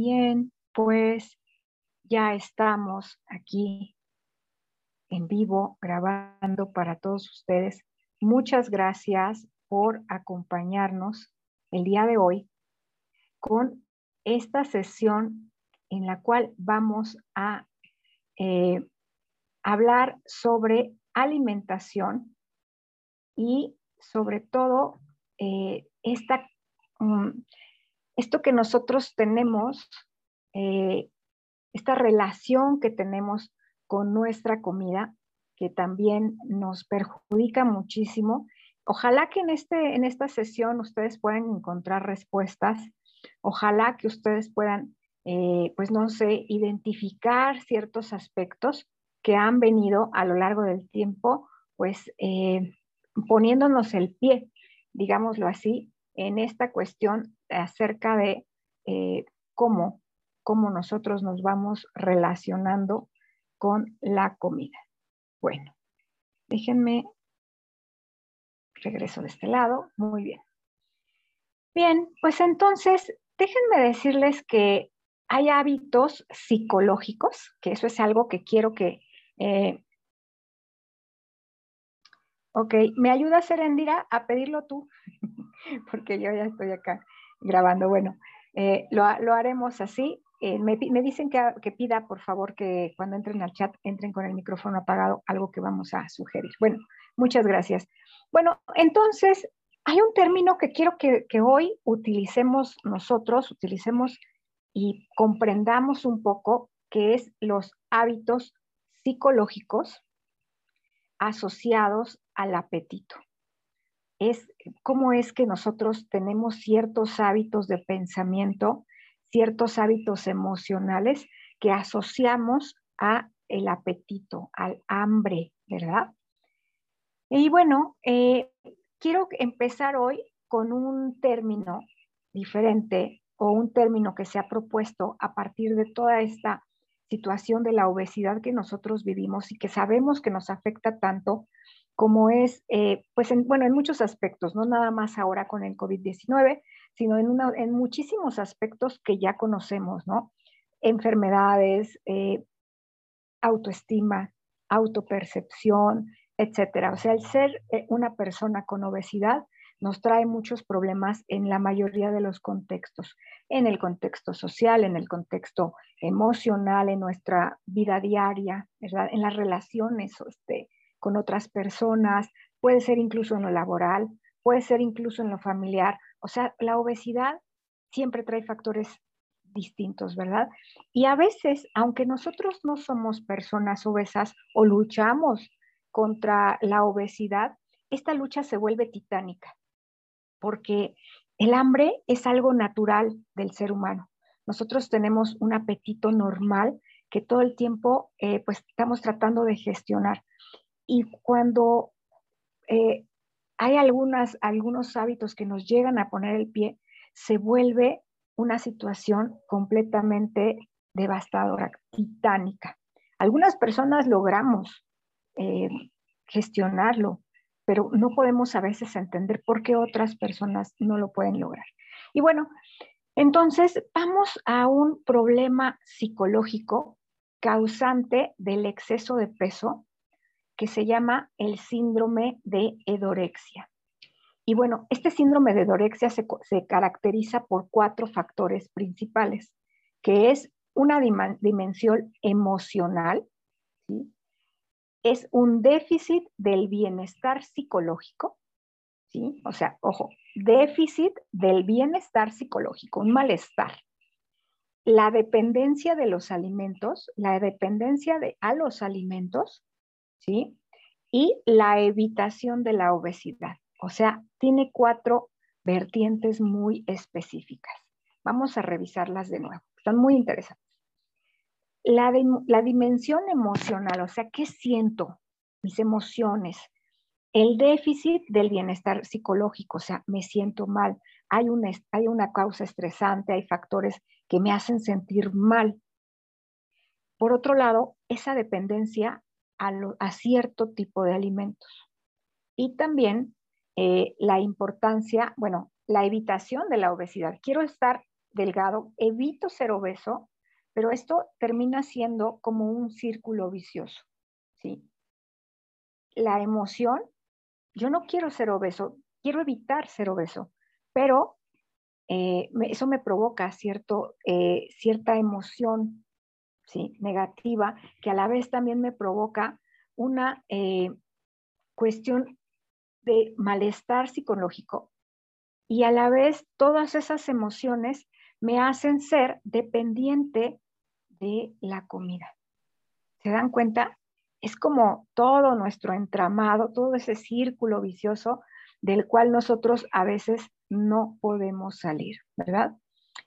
Bien, pues ya estamos aquí en vivo grabando para todos ustedes. Muchas gracias por acompañarnos el día de hoy con esta sesión en la cual vamos a eh, hablar sobre alimentación y sobre todo eh, esta, mm, esto que nosotros tenemos, eh, esta relación que tenemos con nuestra comida, que también nos perjudica muchísimo. Ojalá que en, este, en esta sesión ustedes puedan encontrar respuestas, ojalá que ustedes puedan, eh, pues no sé, identificar ciertos aspectos que han venido a lo largo del tiempo, pues eh, poniéndonos el pie, digámoslo así, en esta cuestión acerca de eh, cómo, cómo nosotros nos vamos relacionando con la comida. Bueno, déjenme, regreso de este lado, muy bien. Bien, pues entonces, déjenme decirles que hay hábitos psicológicos, que eso es algo que quiero que... Eh, ok, ¿me ayuda Serendira a pedirlo tú? Porque yo ya estoy acá grabando. Bueno, eh, lo, haremos así. Eh, me, dicen que, que, pida, por favor, que cuando entren al chat entren con el micrófono apagado, algo que vamos a sugerir. Bueno, muchas gracias. Bueno, entonces, hay un término que quiero que, hoy utilicemos nosotros, utilicemos y comprendamos un poco, que es los hábitos psicológicos asociados al apetito. Es cómo es que nosotros tenemos ciertos hábitos de pensamiento, ciertos hábitos emocionales que asociamos a el apetito, al hambre, ¿verdad? Y bueno, eh, quiero empezar hoy con un término diferente o un término que se ha propuesto a partir de toda esta situación de la obesidad que nosotros vivimos y que sabemos que nos afecta tanto como es, eh, pues, en, bueno, en muchos aspectos, no nada más ahora con el COVID-19, sino en, en muchísimos aspectos que ya conocemos, ¿no? Enfermedades, eh, autoestima, autopercepción, etcétera. O sea, el ser eh, una persona con obesidad nos trae muchos problemas en la mayoría de los contextos, en el contexto social, en el contexto emocional, en nuestra vida diaria, ¿verdad? en las relaciones este, con otras personas, puede ser incluso en lo laboral, puede ser incluso en lo familiar. O sea, la obesidad siempre trae factores distintos, ¿verdad? Y a veces, aunque nosotros no somos personas obesas o luchamos contra la obesidad, esta lucha se vuelve titánica, porque el hambre es algo natural del ser humano. Nosotros tenemos un apetito normal que todo el tiempo eh, pues estamos tratando de gestionar. Y cuando eh, hay algunas, algunos hábitos que nos llegan a poner el pie, se vuelve una situación completamente devastadora, titánica. Algunas personas logramos eh, gestionarlo, pero no podemos a veces entender por qué otras personas no lo pueden lograr. Y bueno, entonces vamos a un problema psicológico causante del exceso de peso que se llama el síndrome de edorexia. Y bueno, este síndrome de edorexia se, caracteriza por cuatro factores principales, que es una dimensión emocional, ¿sí? es un déficit del bienestar psicológico, ¿sí? O sea, ojo, déficit del bienestar psicológico, un malestar. La dependencia de los alimentos, la dependencia de, a los alimentos, ¿sí? Y la evitación de la obesidad. O sea, tiene cuatro vertientes muy específicas. Vamos a revisarlas de nuevo. Están muy interesantes la, dimensión emocional, o sea, ¿qué siento? Mis emociones. El déficit del bienestar psicológico, o sea, me siento mal. Hay una, hay una causa estresante, hay factores que me hacen sentir mal. Por otro lado, esa dependencia a, cierto tipo de alimentos. Y también eh, la importancia, bueno, la evitación de la obesidad. Quiero estar delgado, evito ser obeso, pero esto termina siendo como un círculo vicioso, ¿sí? La emoción, yo no quiero ser obeso, quiero evitar ser obeso, pero eh, eso me provoca cierto, eh, cierta emoción ¿sí? negativa que a la vez también me provoca una eh, cuestión de malestar psicológico y a la vez todas esas emociones me hacen ser dependiente de la comida. ¿Se dan cuenta? Es como todo nuestro entramado, todo ese círculo vicioso del cual nosotros a veces no podemos salir, ¿verdad?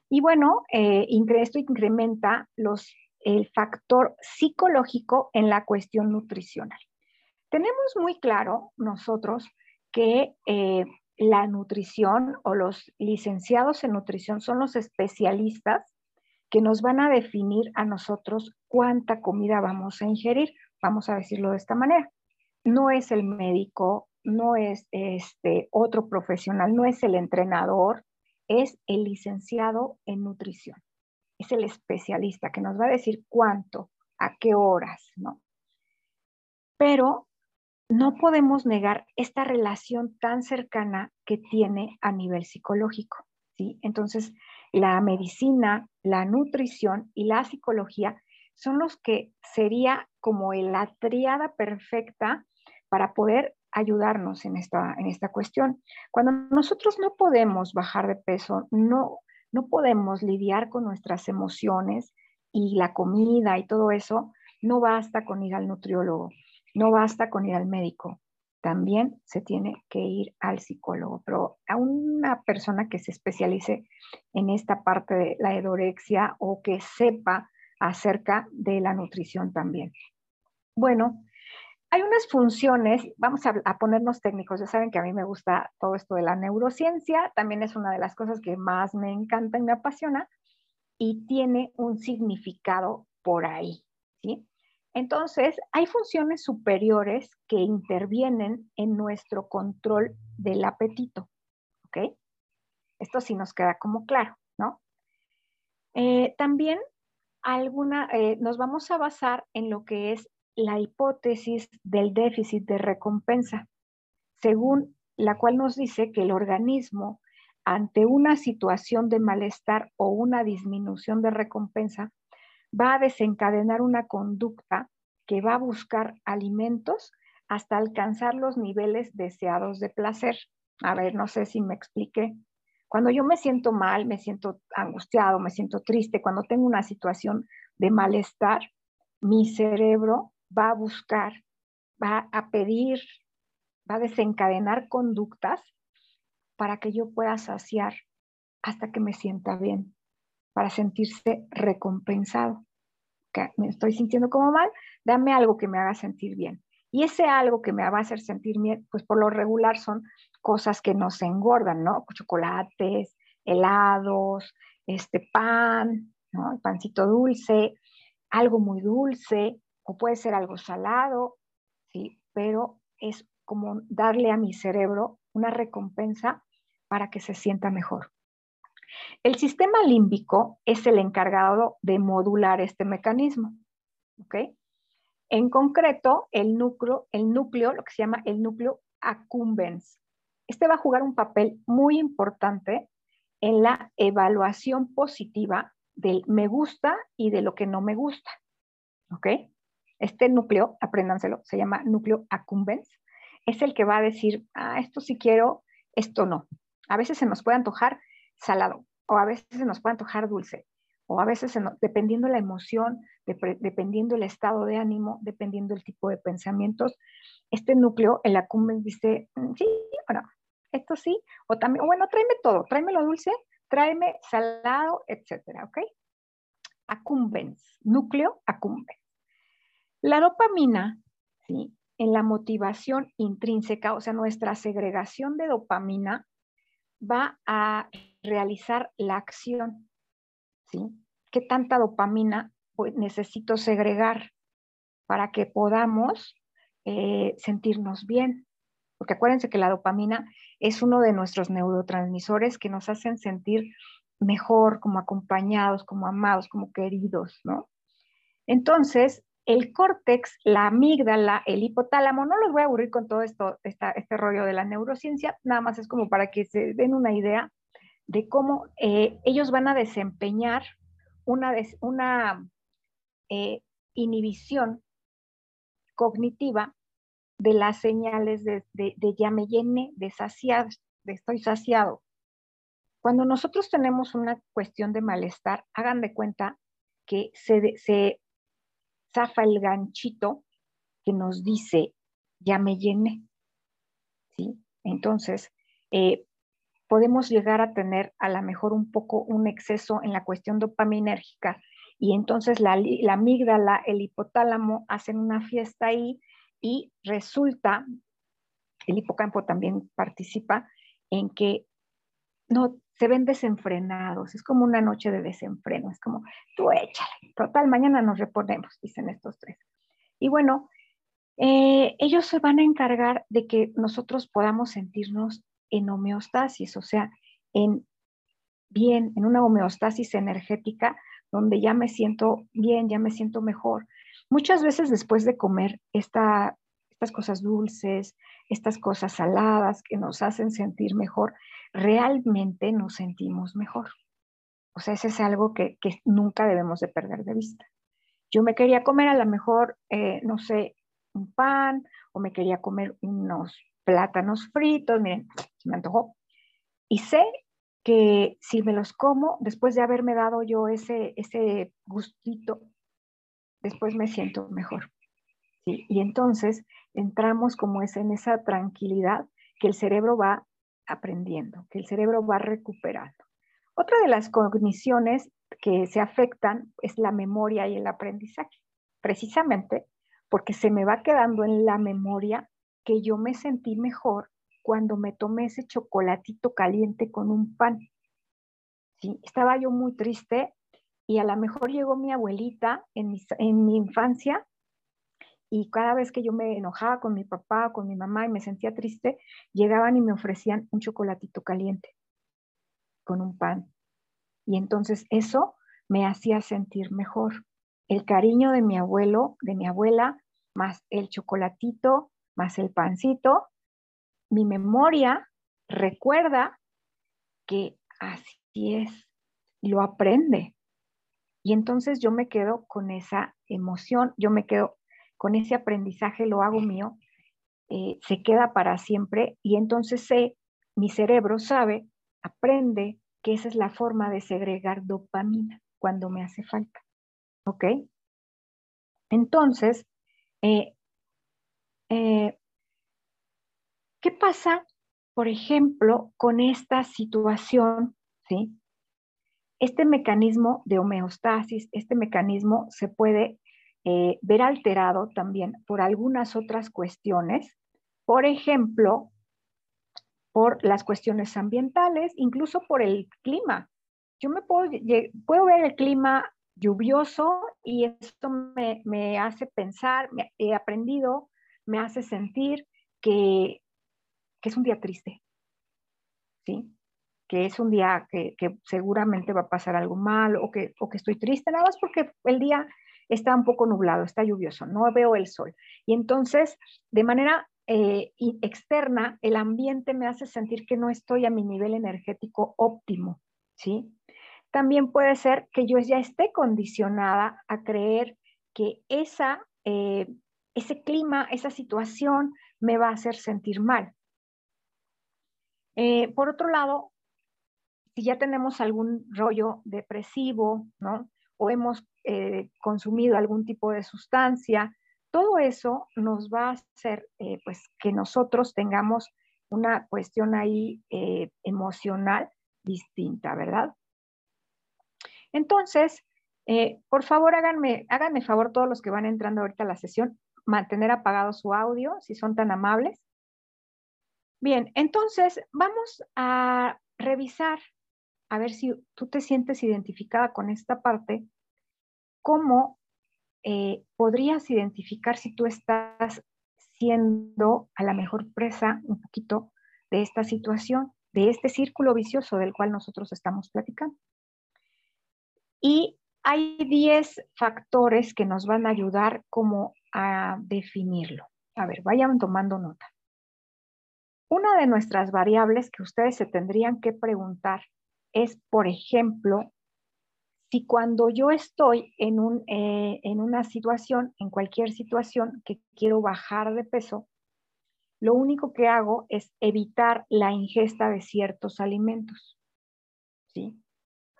Y bueno, eh, esto incrementa los, el factor psicológico en la cuestión nutricional. Tenemos muy claro nosotros que eh, la nutrición o los licenciados en nutrición son los especialistas que nos van a definir a nosotros cuánta comida vamos a ingerir, vamos a decirlo de esta manera. No es el médico, no es este otro profesional, no es el entrenador, es el licenciado en nutrición. Es el especialista que nos va a decir cuánto, a qué horas, ¿no? Pero no podemos negar esta relación tan cercana que tiene a nivel psicológico, ¿sí? Entonces, la medicina, la nutrición y la psicología son los que sería como la triada perfecta para poder ayudarnos en esta, en esta cuestión. Cuando nosotros no podemos bajar de peso, no, no podemos lidiar con nuestras emociones y la comida y todo eso, no basta con ir al nutriólogo, no basta con ir al médico, también se tiene que ir al psicólogo, pero a una persona que se especialice en esta parte de la edorexia o que sepa acerca de la nutrición también. Bueno, hay unas funciones, vamos a, ponernos técnicos, ya saben que a mí me gusta todo esto de la neurociencia, también es una de las cosas que más me encanta y me apasiona y tiene un significado por ahí, ¿sí? Entonces, hay funciones superiores que intervienen en nuestro control del apetito, ¿ok? Esto sí nos queda como claro, ¿no? Eh, también alguna, eh, nos vamos a basar en lo que es la hipótesis del déficit de recompensa, según la cual nos dice que el organismo, ante una situación de malestar o una disminución de recompensa, va a desencadenar una conducta que va a buscar alimentos hasta alcanzar los niveles deseados de placer. A ver, no sé si me expliqué. Cuando yo me siento mal, me siento angustiado, me siento triste, cuando tengo una situación de malestar, mi cerebro va a buscar, va a pedir, va a desencadenar conductas para que yo pueda saciar hasta que me sienta bien, para sentirse recompensado. Me estoy sintiendo como mal, dame algo que me haga sentir bien. Y ese algo que me va a hacer sentir bien, pues por lo regular son cosas que nos engordan, ¿no? Chocolates, helados, este pan, ¿no? El pancito dulce, algo muy dulce, o puede ser algo salado, ¿sí? Pero es como darle a mi cerebro una recompensa para que se sienta mejor. El sistema límbico es el encargado de modular este mecanismo, ¿ok? En concreto, el núcleo, el núcleo, lo que se llama el núcleo accumbens. Este va a jugar un papel muy importante en la evaluación positiva del me gusta y de lo que no me gusta, ¿ok? Este núcleo, apréndanselo, se llama núcleo accumbens, es el que va a decir, ah, esto sí quiero, esto no. A veces se nos puede antojar salado o a veces se nos puede antojar dulce o a veces dependiendo la emoción, dependiendo el estado de ánimo, dependiendo el tipo de pensamientos, este núcleo, el accumbens dice, mm, sí, bueno, esto sí, o también, bueno, tráeme todo, tráeme lo dulce, tráeme salado, etcétera, ¿ok? Accumbens, núcleo accumbens. La dopamina, ¿sí? En la motivación intrínseca, o sea, nuestra segregación de dopamina va a realizar la acción, ¿sí? ¿Qué tanta dopamina pues, necesito segregar para que podamos eh, sentirnos bien? Porque acuérdense que la dopamina es uno de nuestros neurotransmisores que nos hacen sentir mejor, como acompañados, como amados, como queridos, ¿no? Entonces, el córtex, la amígdala, el hipotálamo, no los voy a aburrir con todo esto, este rollo de la neurociencia, nada más es como para que se den una idea de cómo eh, ellos van a desempeñar una, una eh, inhibición cognitiva de las señales de, ya me llené, de saciado, de estoy saciado. Cuando nosotros tenemos una cuestión de malestar, hagan de cuenta que se zafa el ganchito que nos dice, ya me llené. ¿Sí? Entonces, eh, podemos llegar a tener a lo mejor un poco un exceso en la cuestión dopaminérgica y entonces la, la amígdala, el hipotálamo hacen una fiesta ahí y resulta, el hipocampo también participa en que no se ven desenfrenados, es como una noche de desenfreno, es como, tú échale, total, mañana nos reponemos, dicen estos tres. Y bueno, eh, ellos se van a encargar de que nosotros podamos sentirnos en homeostasis, o sea, en bien, en una homeostasis energética, donde ya me siento bien, ya me siento mejor. Muchas veces después de comer esta, estas cosas dulces, estas cosas saladas que nos hacen sentir mejor, realmente nos sentimos mejor. O sea, eso es algo que, nunca debemos de perder de vista. Yo me quería comer a lo mejor, eh, no sé, un pan o me quería comer unos plátanos fritos, miren, se me antojó. Y sé que si me los como, después de haberme dado yo ese, ese gustito, después me siento mejor. Y entonces entramos como es en esa tranquilidad que el cerebro va aprendiendo, que el cerebro va recuperando. Otra de las cogniciones que se afectan es la memoria y el aprendizaje, precisamente porque se me va quedando en la memoria que yo me sentí mejor cuando me tomé ese chocolatito caliente con un pan. ¿Sí? Estaba yo muy triste y a lo mejor llegó mi abuelita en mi, en mi infancia y cada vez que yo me enojaba con mi papá con mi mamá y me sentía triste, llegaban y me ofrecían un chocolatito caliente con un pan. Y entonces eso me hacía sentir mejor. El cariño de mi abuelo, de mi abuela, más el chocolatito, más el pancito, mi memoria recuerda que así es, lo aprende. Y entonces yo me quedo con esa emoción, yo me quedo con ese aprendizaje lo hago mío, eh, se queda para siempre y entonces sé, mi cerebro sabe, aprende que esa es la forma de segregar dopamina cuando me hace falta. ¿Ok? Entonces, eh, eh, ¿qué pasa, por ejemplo, con esta situación? ¿sí? Este mecanismo de homeostasis, este mecanismo se puede eh, ver alterado también por algunas otras cuestiones, por ejemplo, por las cuestiones ambientales, incluso por el clima. Yo me puedo, puedo ver el clima lluvioso y esto me, hace pensar, me, he aprendido, me hace sentir que, es un día triste, ¿sí? Que es un día que, seguramente va a pasar algo mal o que, o que estoy triste, nada más porque el día está un poco nublado, está lluvioso, no veo el sol. Y entonces, de manera eh, externa, el ambiente me hace sentir que no estoy a mi nivel energético óptimo, ¿sí? También puede ser que yo ya esté condicionada a creer que esa, eh, ese clima, esa situación me va a hacer sentir mal. Eh, por otro lado, si ya tenemos algún rollo depresivo, ¿no? O hemos eh, consumido algún tipo de sustancia, todo eso nos va a hacer eh, pues que nosotros tengamos una cuestión ahí eh, emocional distinta, ¿verdad? Entonces, por favor, háganme, háganme favor todos los que van entrando ahorita a la sesión, mantener apagado su audio, si son tan amables. Bien, entonces vamos a revisar, a ver si tú te sientes identificada con esta parte cómo eh, podrías identificar si tú estás siendo a la mejor presa un poquito de esta situación, de este círculo vicioso del cual nosotros estamos platicando. Y hay 10 factores que nos van a ayudar como a definirlo. A ver, vayan tomando nota. Una de nuestras variables que ustedes se tendrían que preguntar es, por ejemplo, si cuando yo estoy en, un, eh, en una situación, en cualquier situación que quiero bajar de peso, lo único que hago es evitar la ingesta de ciertos alimentos. ¿Sí?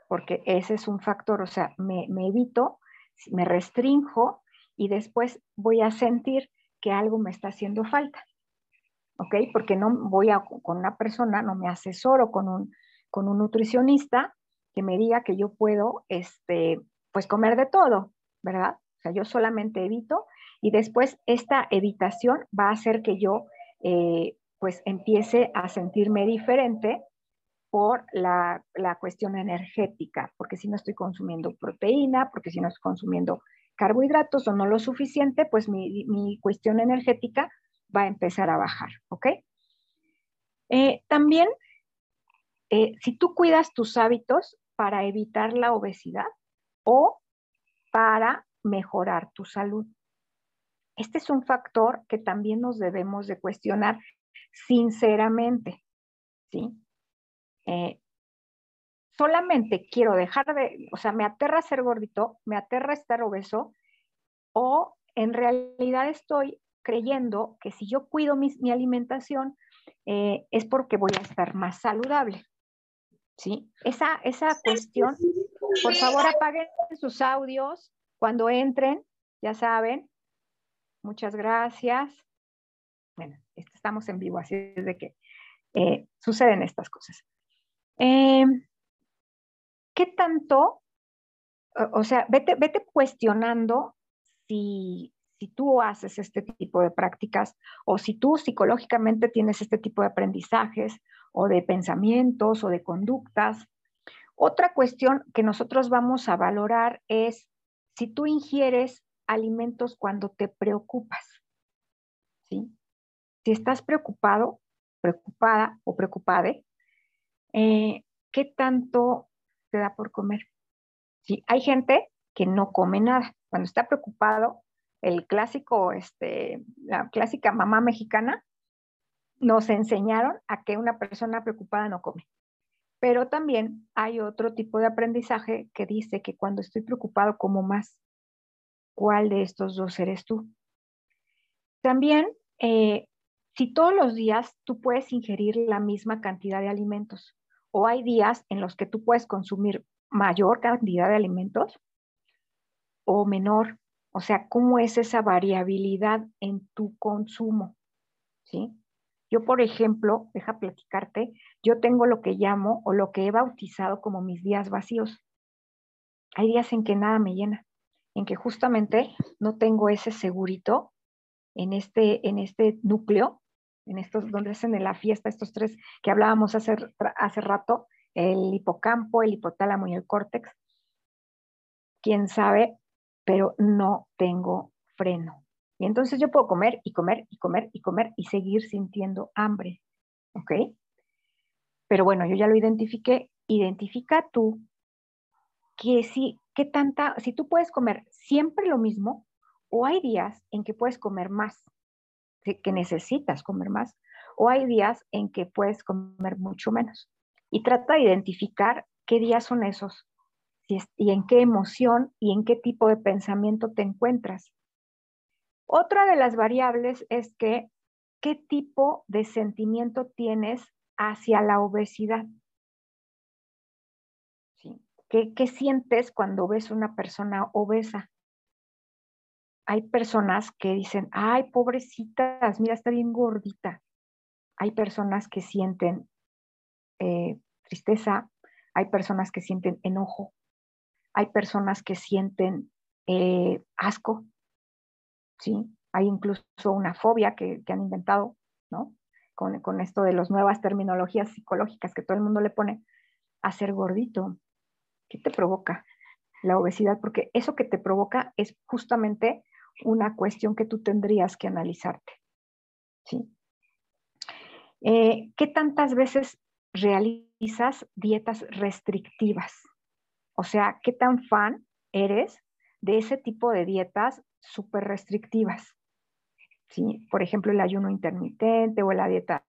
Porque ese es un factor, o sea, me, me evito, me restrinjo y después voy a sentir que algo me está haciendo falta. ¿Ok? Porque no voy a, con una persona, no me asesoro con un, con un nutricionista que me diga que yo puedo, este, pues comer de todo, ¿verdad? O sea, yo solamente evito y después esta evitación va a hacer que yo, eh, pues, empiece a sentirme diferente por la, la, cuestión energética, porque si no estoy consumiendo proteína, porque si no estoy consumiendo carbohidratos o no lo suficiente, pues mi, mi cuestión energética va a empezar a bajar, ¿ok? Eh, también, eh, si tú cuidas tus hábitos, para evitar la obesidad o para mejorar tu salud. Este es un factor que también nos debemos de cuestionar sinceramente, ¿sí? Eh, solamente quiero dejar de, o sea, me aterra ser gordito, me aterra estar obeso, o en realidad estoy creyendo que si yo cuido mi, alimentación eh, es porque voy a estar más saludable. ¿Sí? Esa, esa cuestión, por favor apaguen sus audios cuando entren, ya saben. Muchas gracias. Bueno, estamos en vivo, así es de que eh, suceden estas cosas. Em, ¿Qué tanto? O, sea, vete, vete cuestionando si, si tú haces este tipo de prácticas o si tú psicológicamente tienes este tipo de aprendizajes o de pensamientos o de conductas. Otra cuestión que nosotros vamos a valorar es si tú ingieres alimentos cuando te preocupas. ¿sí? Si estás preocupado, preocupada o preocupade, eh, ¿qué tanto te da por comer? ¿Sí? Hay gente que no come nada. Cuando está preocupado, el clásico, este, la clásica mamá mexicana, nos enseñaron a que una persona preocupada no come. Pero también hay otro tipo de aprendizaje que dice que cuando estoy preocupado como más. ¿Cuál de estos dos eres tú? También, eh, si todos los días tú puedes ingerir la misma cantidad de alimentos o hay días en los que tú puedes consumir mayor cantidad de alimentos o menor, o sea, ¿cómo es esa variabilidad en tu consumo? ¿Sí? Yo, por ejemplo, deja platicarte, yo tengo lo que llamo o lo que he bautizado como mis días vacíos. Hay días en que nada me llena, en que justamente no tengo ese segurito en este, en este núcleo, en estos donde hacen en la fiesta, estos tres que hablábamos hace, hace rato, el hipocampo, el hipotálamo y el córtex. Quién sabe, pero no tengo freno. Y entonces yo puedo comer y comer y comer y comer y seguir sintiendo hambre. ¿Ok? Pero bueno, yo ya lo identifiqué. Identifica tú que si, qué tanta, si tú puedes comer siempre lo mismo o hay días en que puedes comer más, que necesitas comer más, o hay días en que puedes comer mucho menos. Y trata de identificar qué días son esos y en qué emoción y en qué tipo de pensamiento te encuentras. Otra de las variables es que qué tipo de sentimiento tienes hacia la obesidad. ¿Qué, ¿Qué, sientes cuando ves una persona obesa? Hay personas que dicen, ay, pobrecitas, mira, está bien gordita. Hay personas que sienten eh, tristeza, hay personas que sienten enojo, hay personas que sienten eh, asco, ¿sí? Hay incluso una fobia que, han inventado, ¿no? Con, esto de las nuevas terminologías psicológicas que todo el mundo le pone a ser gordito. ¿Qué te provoca la obesidad? Porque eso que te provoca es justamente una cuestión que tú tendrías que analizarte, ¿sí? Eh, ¿Qué tantas veces realizas dietas restrictivas? O sea, ¿qué tan fan eres de ese tipo de dietas súper restrictivas? ¿Sí? Por ejemplo, el ayuno intermitente o la dieta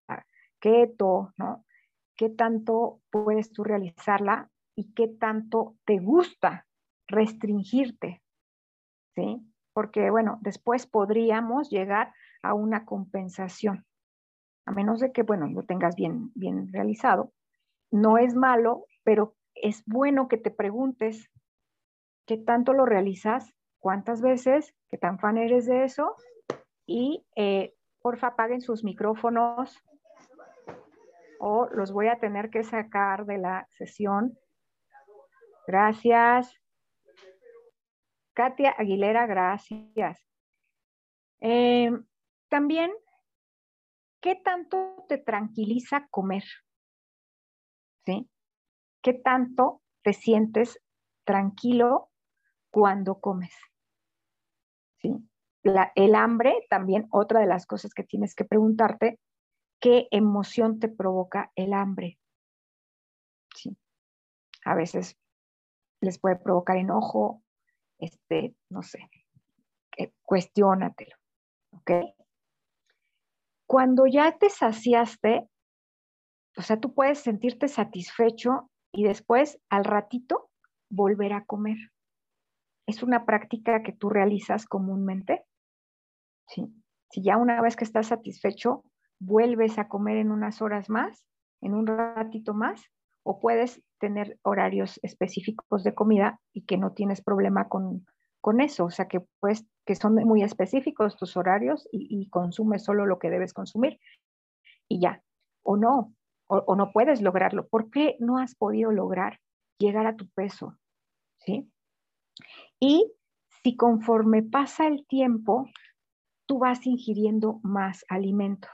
keto, ¿no? ¿Qué tanto puedes tú realizarla y qué tanto te gusta restringirte? ¿Sí? Porque, bueno, después podríamos llegar a una compensación, a menos de que, bueno, lo tengas bien, bien realizado. No es malo, pero es bueno que te preguntes qué tanto lo realizas, cuántas veces, qué tan fan eres de eso y eh, porfa apaguen sus micrófonos o los voy a tener que sacar de la sesión. Gracias. Katia Aguilera, gracias. Eh, también, ¿qué tanto te tranquiliza comer? ¿Sí? ¿Qué tanto te sientes tranquilo cuando comes? El hambre, también otra de las cosas que tienes que preguntarte, ¿qué emoción te provoca el hambre? ¿Sí? A veces les puede provocar enojo, este, no sé, eh, ¿ok? Cuando ya te saciaste, o sea, tú puedes sentirte satisfecho y después, al ratito, volver a comer. Es una práctica que tú realizas comúnmente. ¿sí? Si ya una vez que estás satisfecho, vuelves a comer en unas horas más, en un ratito más, o puedes tener horarios específicos de comida y que no tienes problema con, eso, o sea que pues que son muy específicos tus horarios y, consumes solo lo que debes consumir y ya, o no, o, no puedes lograrlo. ¿Por qué no has podido lograr llegar a tu peso? ¿Sí? Y si conforme pasa el tiempo, tú vas ingiriendo más alimento.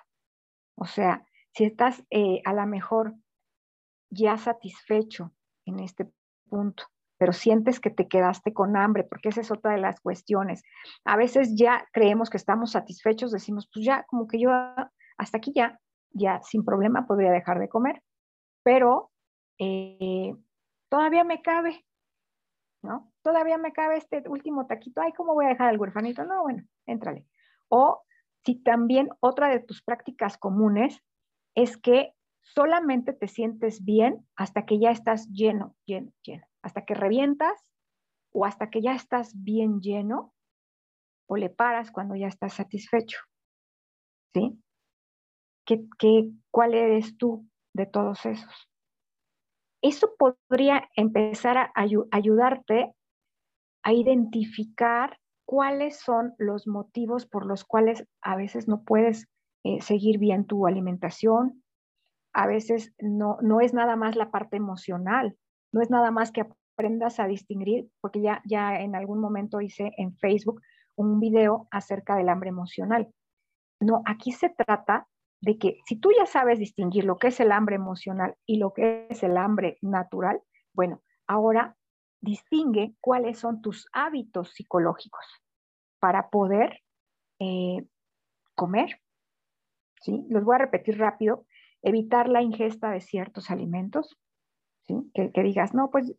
O sea, si estás eh, a lo mejor ya satisfecho en este punto, pero sientes que te quedaste con hambre, porque esa es otra de las cuestiones. A veces ya creemos que estamos satisfechos, decimos, pues ya, como que yo hasta aquí ya, ya sin problema podría dejar de comer, pero eh, todavía me cabe, Todavía me cabe este último taquito, ay, ¿cómo voy a dejar al huerfanito? No, bueno, éntrale. O si también otra de tus prácticas comunes es que solamente te sientes bien hasta que ya estás lleno, lleno, lleno, hasta que revientas o hasta que ya estás bien lleno o le paras cuando ya estás satisfecho. ¿Sí? ¿Qué, qué, cuál eres tú de todos esos? Eso podría empezar a ayudarte a identificar cuáles son los motivos por los cuales a veces no puedes eh, seguir bien tu alimentación, a veces no, no es nada más la parte emocional, no es nada más que aprendas a distinguir, porque ya, ya en algún momento hice en Facebook un video acerca del hambre emocional. No, aquí se trata de que si tú ya sabes distinguir lo que es el hambre emocional y lo que es el hambre natural, bueno, ahora distingue cuáles son tus hábitos psicológicos para poder eh, comer. ¿sí? Los voy a repetir rápido evitar la ingesta de ciertos alimentos, ¿sí? que, digas, no, pues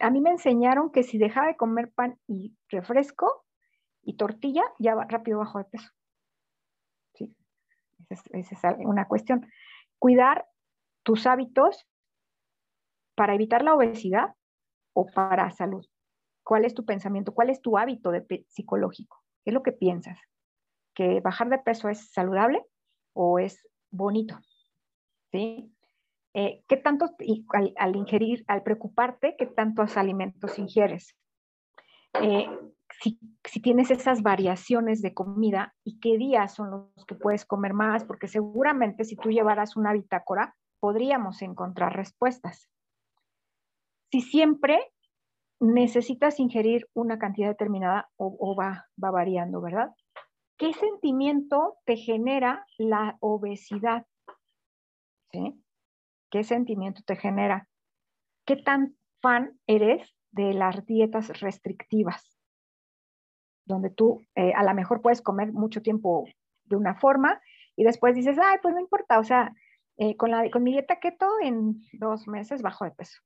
a mí me enseñaron que si dejaba de comer pan y refresco y tortilla, ya rápido bajo de peso. Esa es, una cuestión. Cuidar tus hábitos para evitar la obesidad o para salud. ¿Cuál es tu pensamiento? ¿Cuál es tu hábito de psicológico? ¿Qué es lo que piensas? ¿Que bajar de peso es saludable o es bonito. ¿Sí? Eh, ¿Qué tanto, al, ingerir, al preocuparte, qué tantos alimentos ingieres? Eh, si, tienes esas variaciones de comida y qué días son los que puedes comer más, porque seguramente si tú llevaras una bitácora, podríamos encontrar respuestas. Si siempre necesitas ingerir una cantidad determinada o, va, va variando, ¿verdad? ¿Qué sentimiento te genera la obesidad? ¿Qué sentimiento te genera? ¿Qué tan fan eres de las dietas restrictivas? Donde tú eh, a lo mejor puedes comer mucho tiempo de una forma y después dices, ay, pues no importa, o sea, eh, con, la, con mi dieta keto en dos meses bajo de peso.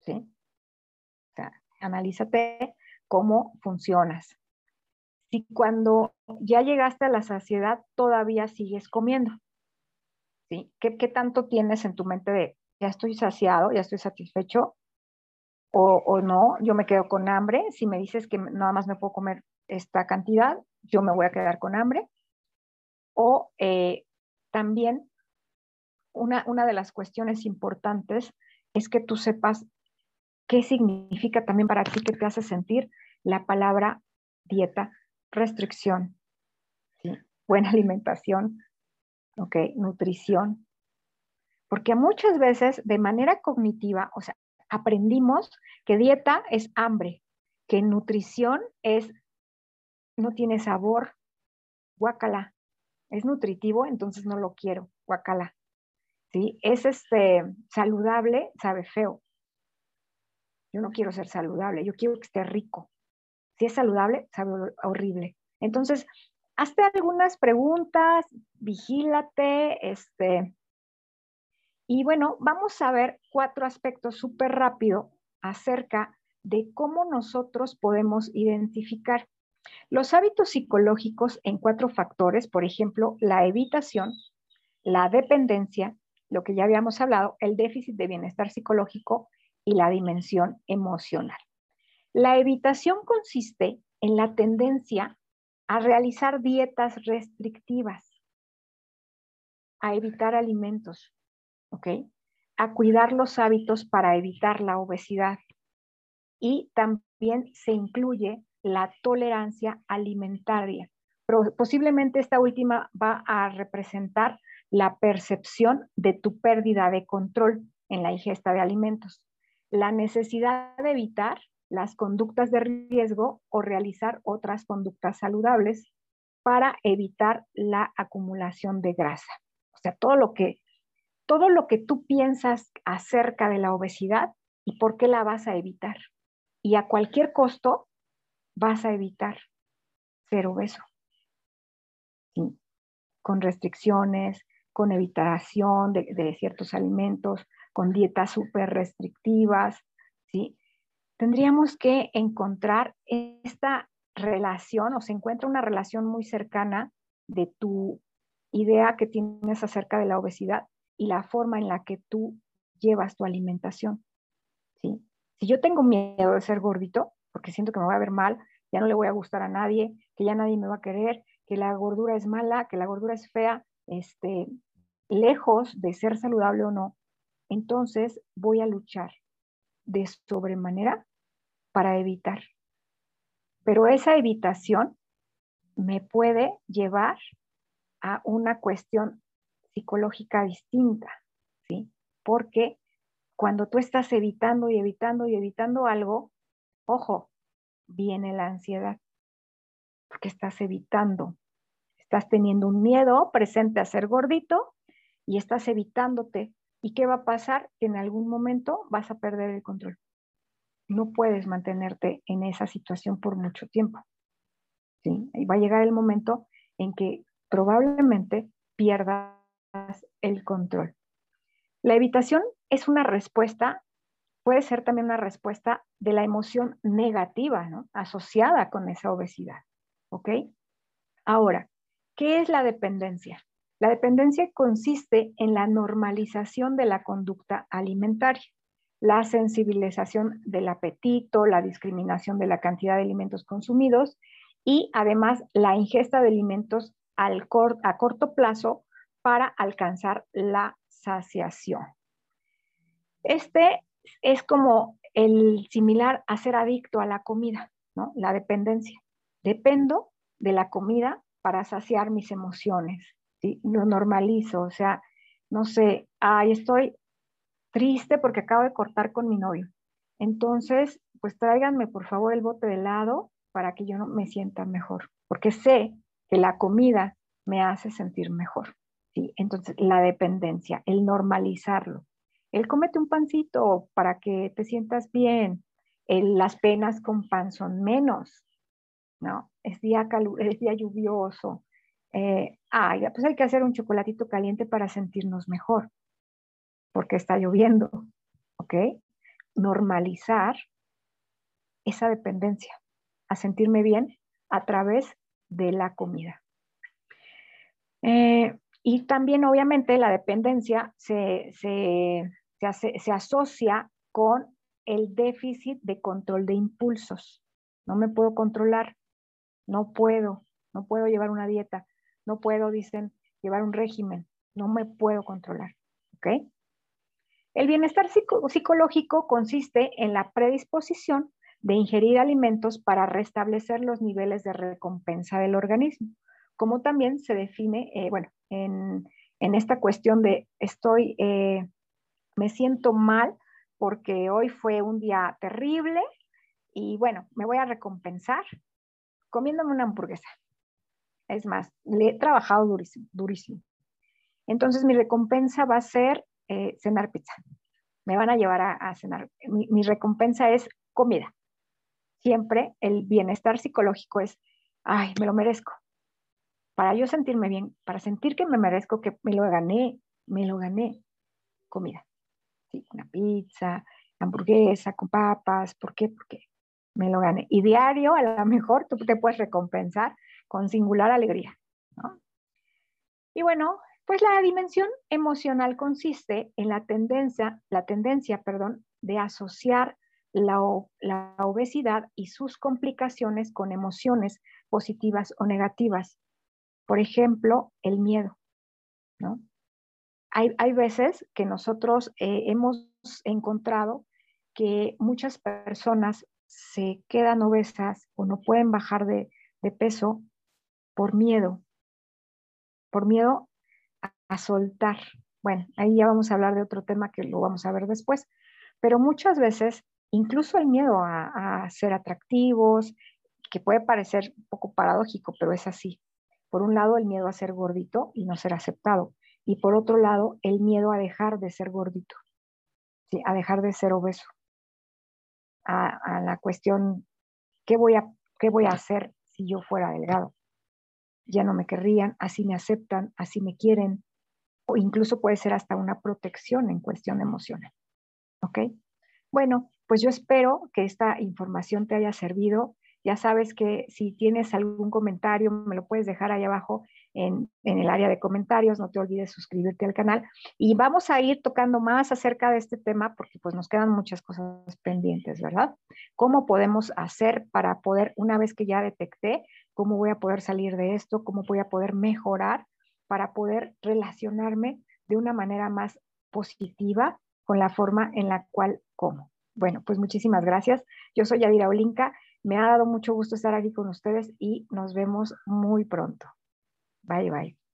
¿sí? O sea, analízate cómo funcionas. Si cuando ya llegaste a la saciedad todavía sigues comiendo, ¿sí? ¿Qué, qué tanto tienes en tu mente de ya estoy saciado, ya estoy satisfecho? O, o, no, yo me quedo con hambre. Si me dices que nada más me puedo comer esta cantidad, yo me voy a quedar con hambre. O eh, también una, una de las cuestiones importantes es que tú sepas qué significa también para ti, qué te hace sentir la palabra dieta, restricción, buena alimentación, okay, nutrición. Porque muchas veces de manera cognitiva, o sea, aprendimos que dieta es hambre, que nutrición es no tiene sabor, guacala, es nutritivo, entonces no lo quiero, guacala. ¿Sí? Es este, saludable, sabe feo. Yo no quiero ser saludable, yo quiero que esté rico. Si es saludable, sabe horrible. Entonces, hazte algunas preguntas, vigílate, este. Y bueno, vamos a ver cuatro aspectos súper rápido acerca de cómo nosotros podemos identificar los hábitos psicológicos en cuatro factores, por ejemplo, la evitación, la dependencia, lo que ya habíamos hablado, el déficit de bienestar psicológico y la dimensión emocional. La evitación consiste en la tendencia a realizar dietas restrictivas, a evitar alimentos, ¿ok? A cuidar los hábitos para evitar la obesidad. Y también se incluye la tolerancia alimentaria. Posiblemente esta última va a representar la percepción de tu pérdida de control en la ingesta de alimentos, la necesidad de evitar las conductas de riesgo o realizar otras conductas saludables para evitar la acumulación de grasa. O sea, todo lo que todo lo que tú piensas acerca de la obesidad y por qué la vas a evitar. Y a cualquier costo vas a evitar ser obeso. Con restricciones, con evitación de, ciertos alimentos, con dietas súper restrictivas, ¿sí? Tendríamos que encontrar esta relación, o se encuentra una relación muy cercana de tu idea que tienes acerca de la obesidad y la forma en la que tú llevas tu alimentación. ¿sí? Si yo tengo miedo de ser gordito, porque siento que me voy a ver mal, ya no le voy a gustar a nadie, que ya nadie me va a querer, que la gordura es mala, que la gordura es fea, este, lejos de ser saludable o no, entonces voy a luchar de sobremanera para evitar. Pero esa evitación me puede llevar a una cuestión psicológica distinta, ¿sí? Porque cuando tú estás evitando y evitando y evitando algo, ojo, viene la ansiedad, porque estás evitando, estás teniendo un miedo presente a ser gordito y estás evitándote. ¿Y qué va a pasar? Que en algún momento vas a perder el control. No puedes mantenerte en esa situación por mucho tiempo. ¿sí? Y va a llegar el momento en que probablemente pierdas el control. La evitación es una respuesta puede ser también una respuesta de la emoción negativa. Asociada con esa obesidad, ¿ok? Ahora, ¿qué es la dependencia? La dependencia consiste en la normalización de la conducta alimentaria, la sensibilización del apetito, la discriminación de la cantidad de alimentos consumidos y además la ingesta de alimentos al a corto plazo para alcanzar la saciación. Este es como el similar a ser adicto a la comida, ¿no? La dependencia. Dependo de la comida para saciar mis emociones, ¿sí? Lo normalizo, o sea, no sé, ay, estoy triste porque acabo de cortar con mi novio. Entonces, pues tráiganme por favor el bote de helado para que yo no me sienta mejor, porque sé que la comida me hace sentir mejor. ¿Sí? Entonces, la dependencia, el normalizarlo el cómete un pancito para que te sientas bien. las penas con pan son menos, ¿no? Es día, es día lluvioso. Eh, ay, pues hay que hacer un chocolatito caliente para sentirnos mejor, porque está lloviendo, ¿ok? normalizar esa dependencia, a sentirme bien a través de la comida. Eh, y también, obviamente, la dependencia se, se, asocia con el déficit de control de impulsos. No me puedo controlar, no puedo, no puedo llevar una dieta, no puedo, dicen, llevar un régimen, no me puedo controlar. ¿Ok? El bienestar psicológico consiste en la predisposición de ingerir alimentos para restablecer los niveles de recompensa del organismo, como también se define, eh, bueno, en, esta cuestión de estoy, eh, me siento mal porque hoy fue un día terrible y bueno, me voy a recompensar comiéndome una hamburguesa. Es más, le he trabajado durísimo. Entonces mi recompensa va a ser eh, cenar pizza. Me van a llevar a, cenar. mi, recompensa es comida. Siempre el bienestar psicológico es, ay, me lo merezco para yo sentirme bien, para sentir que me merezco, que me lo gané, me lo gané, comida. Sí, una pizza, hamburguesa con papas, ¿por qué? Porque me lo gané. Y diario, a lo mejor tú te puedes recompensar con singular alegría. ¿no? Y bueno, pues la dimensión emocional consiste en la tendencia, la tendencia, perdón, de asociar la, la obesidad y sus complicaciones con emociones positivas o negativas por ejemplo, el miedo, ¿no? Hay, veces que nosotros eh, hemos encontrado que muchas personas se quedan obesas o no pueden bajar de, peso por miedo, por miedo a, soltar. Bueno, ahí ya vamos a hablar de otro tema que lo vamos a ver después, pero muchas veces incluso el miedo a, a ser atractivos, que puede parecer un poco paradójico, pero es así. Por un lado, el miedo a ser gordito y no ser aceptado. Y por otro lado, el miedo a dejar de ser gordito, ¿sí? a dejar de ser obeso. A, la cuestión, ¿qué voy, a, ¿qué voy a hacer si yo fuera delgado? Ya no me querrían, así me aceptan, así me quieren, o incluso puede ser hasta una protección en cuestión emocional. ¿Ok? Bueno, pues yo espero que esta información te haya servido ya sabes que si tienes algún comentario, me lo puedes dejar ahí abajo en, el área de comentarios. No te olvides suscribirte al canal. Y vamos a ir tocando más acerca de este tema porque pues nos quedan muchas cosas pendientes, ¿verdad? ¿Cómo podemos hacer para poder, una vez que ya detecté, cómo voy a poder salir de esto, cómo voy a poder mejorar para poder relacionarme de una manera más positiva con la forma en la cual como? Bueno, pues muchísimas gracias. Yo soy Yadira Olinka me ha dado mucho gusto estar aquí con ustedes y nos vemos muy pronto. Bye bye.